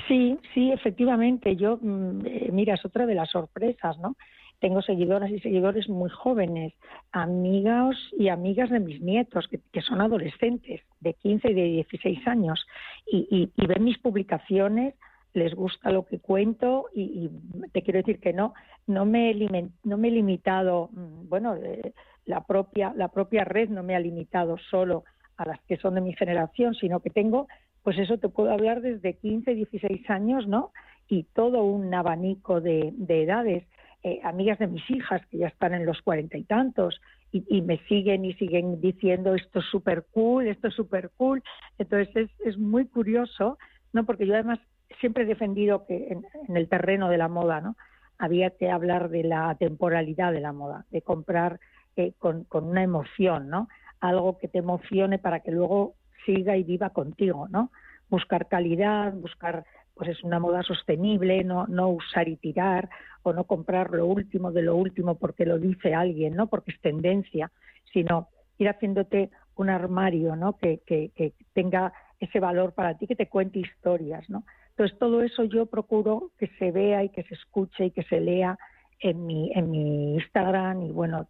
Sí, sí, efectivamente. Yo, mm, eh, mira, es otra de las sorpresas, ¿no? Tengo seguidoras y seguidores muy jóvenes, amigas y amigas de mis nietos, que, son adolescentes, de 15 y de 16 años, y, ven mis publicaciones, les gusta lo que cuento y, te quiero decir que no, no me, he, no me he limitado, mm, bueno, eh, la, propia, la propia red no me ha limitado solo a las que son de mi generación, sino que tengo, pues eso te puedo hablar desde 15, 16 años, ¿no? Y todo un abanico de edades eh, amigas de mis hijas que ya están en los cuarenta y tantos y, me siguen y siguen diciendo esto es súper cool, esto es súper cool. Entonces es, es, muy curioso, ¿no? Porque yo además siempre he defendido que en, el terreno de la moda, ¿no? Había que hablar de la temporalidad de la moda, de comprar eh, con, con una emoción, ¿no? Algo que te emocione para que luego siga y viva contigo, ¿no? Buscar calidad, buscar pues es una moda sostenible, no, no usar y tirar o no comprar lo último de lo último porque lo dice alguien, no porque es tendencia, sino ir haciéndote un armario, ¿no? Que, que, que tenga ese valor para ti, que te cuente historias, ¿no? Entonces todo eso yo procuro que se vea y que se escuche y que se lea en mi, en mi Instagram y bueno,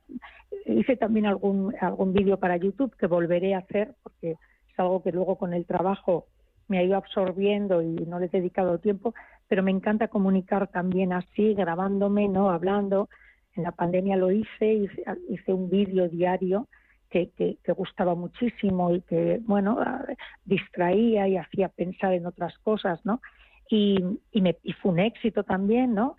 hice también algún, algún vídeo para YouTube que volveré a hacer porque es algo que luego con el trabajo me ha ido absorbiendo y no le he dedicado tiempo, pero me encanta comunicar también así, grabándome, ¿no? Hablando. En la pandemia lo hice, hice, un vídeo diario que, que, gustaba muchísimo y que, bueno, distraía y hacía pensar en otras cosas, ¿no? Y, y, me, y fue un éxito también, ¿no?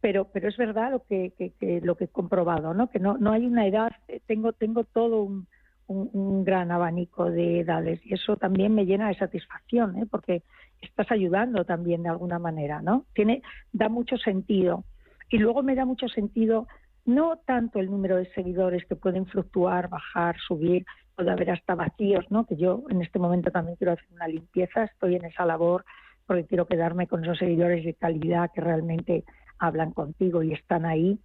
pero pero es verdad lo que, que, lo que he comprobado no que no no hay una edad tengo tengo todo un, un, gran abanico de edades y eso también me llena de satisfacción ¿eh? porque estás ayudando también de alguna manera no tiene da mucho sentido y luego me da mucho sentido no tanto el número de seguidores que pueden fluctuar bajar subir puede haber hasta vacíos no que yo en este momento también quiero hacer una limpieza estoy en esa labor porque quiero quedarme con esos seguidores de calidad que realmente hablan contigo y están ahí.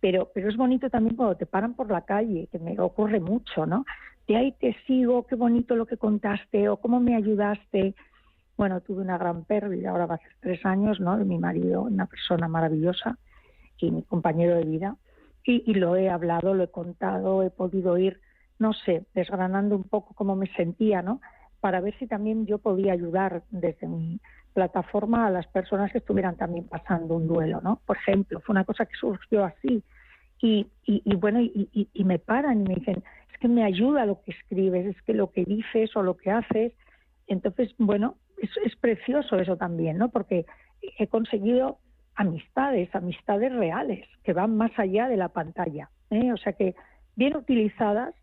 Pero, pero es bonito también cuando te paran por la calle, que me ocurre mucho, ¿no? De ahí te sigo, qué bonito lo que contaste o cómo me ayudaste. Bueno, tuve una gran pérdida, ahora va a ser tres años, ¿no? De mi marido, una persona maravillosa y mi compañero de vida. Y, y lo he hablado, lo he contado, he podido ir, no sé, desgranando un poco cómo me sentía, ¿no? Para ver si también yo podía ayudar desde mi, plataforma a las personas que estuvieran también pasando un duelo, ¿no? Por ejemplo, fue una cosa que surgió así y, bueno, y, me paran y me dicen, es que me ayuda lo que escribes, es que lo que dices o lo que haces, entonces, bueno, es, es precioso eso también, ¿no? Porque he conseguido amistades, amistades reales, que van más allá de la pantalla, ¿eh? O sea que, bien utilizadas,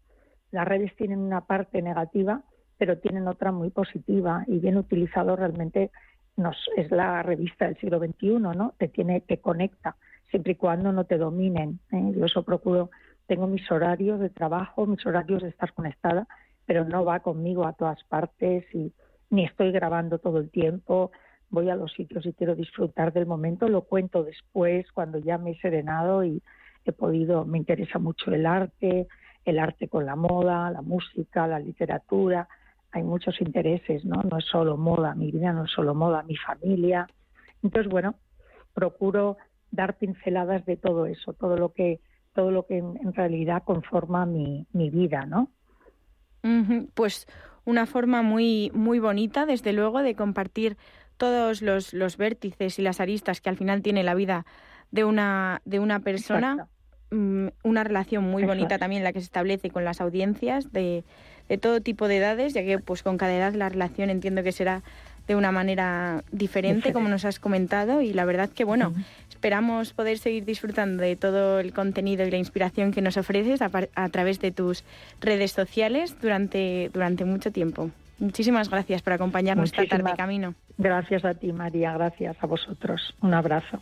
las redes tienen una parte negativa, pero tienen otra muy positiva y bien utilizado realmente nos, es la revista del siglo XXI, ¿no? Te tiene, te conecta, siempre y cuando no te dominen. ¿eh? Yo eso procuro, tengo mis horarios de trabajo, mis horarios de estar conectada, pero no va conmigo a todas partes y ni estoy grabando todo el tiempo. Voy a los sitios y quiero disfrutar del momento, lo cuento después, cuando ya me he serenado y he podido, me interesa mucho el arte, el arte con la moda, la música, la literatura, hay muchos intereses, ¿no? No es solo moda, mi vida no es solo moda, mi familia. Entonces, bueno, procuro dar pinceladas de todo eso, todo lo que todo lo que en, realidad conforma mi, mi vida, ¿no? Pues una forma muy muy bonita, desde luego, de compartir todos los, los vértices y las aristas que al final tiene la vida de una de una persona. Mm, una relación muy bonita también la que se establece con las audiencias de de todo tipo de edades, ya que pues con cada edad la relación entiendo que será de una manera diferente, como nos has comentado, y la verdad que bueno, esperamos poder seguir disfrutando de todo el contenido y la inspiración que nos ofreces a, través de tus redes sociales durante, durante mucho tiempo. Muchísimas gracias por acompañarnos esta tarde camino. Gracias a ti, María, gracias a vosotros. Un abrazo.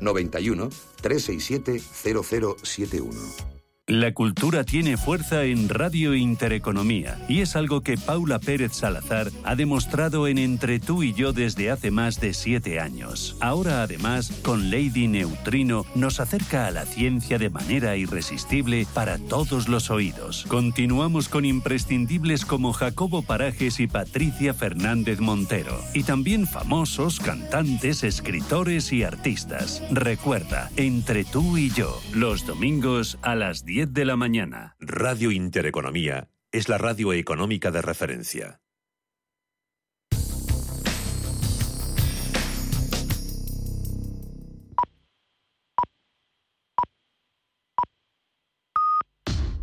91 367 0071. La cultura tiene fuerza en Radio Intereconomía y es algo que Paula Pérez Salazar ha demostrado en Entre tú y yo desde hace más de siete años. Ahora además, con Lady Neutrino, nos acerca a la ciencia de manera irresistible para todos los oídos. Continuamos con imprescindibles como Jacobo Parajes y Patricia Fernández Montero. Y también famosos, cantantes, escritores y artistas. Recuerda, Entre tú y yo, los domingos a las 10 de la mañana. Radio Intereconomía es la radio económica de referencia.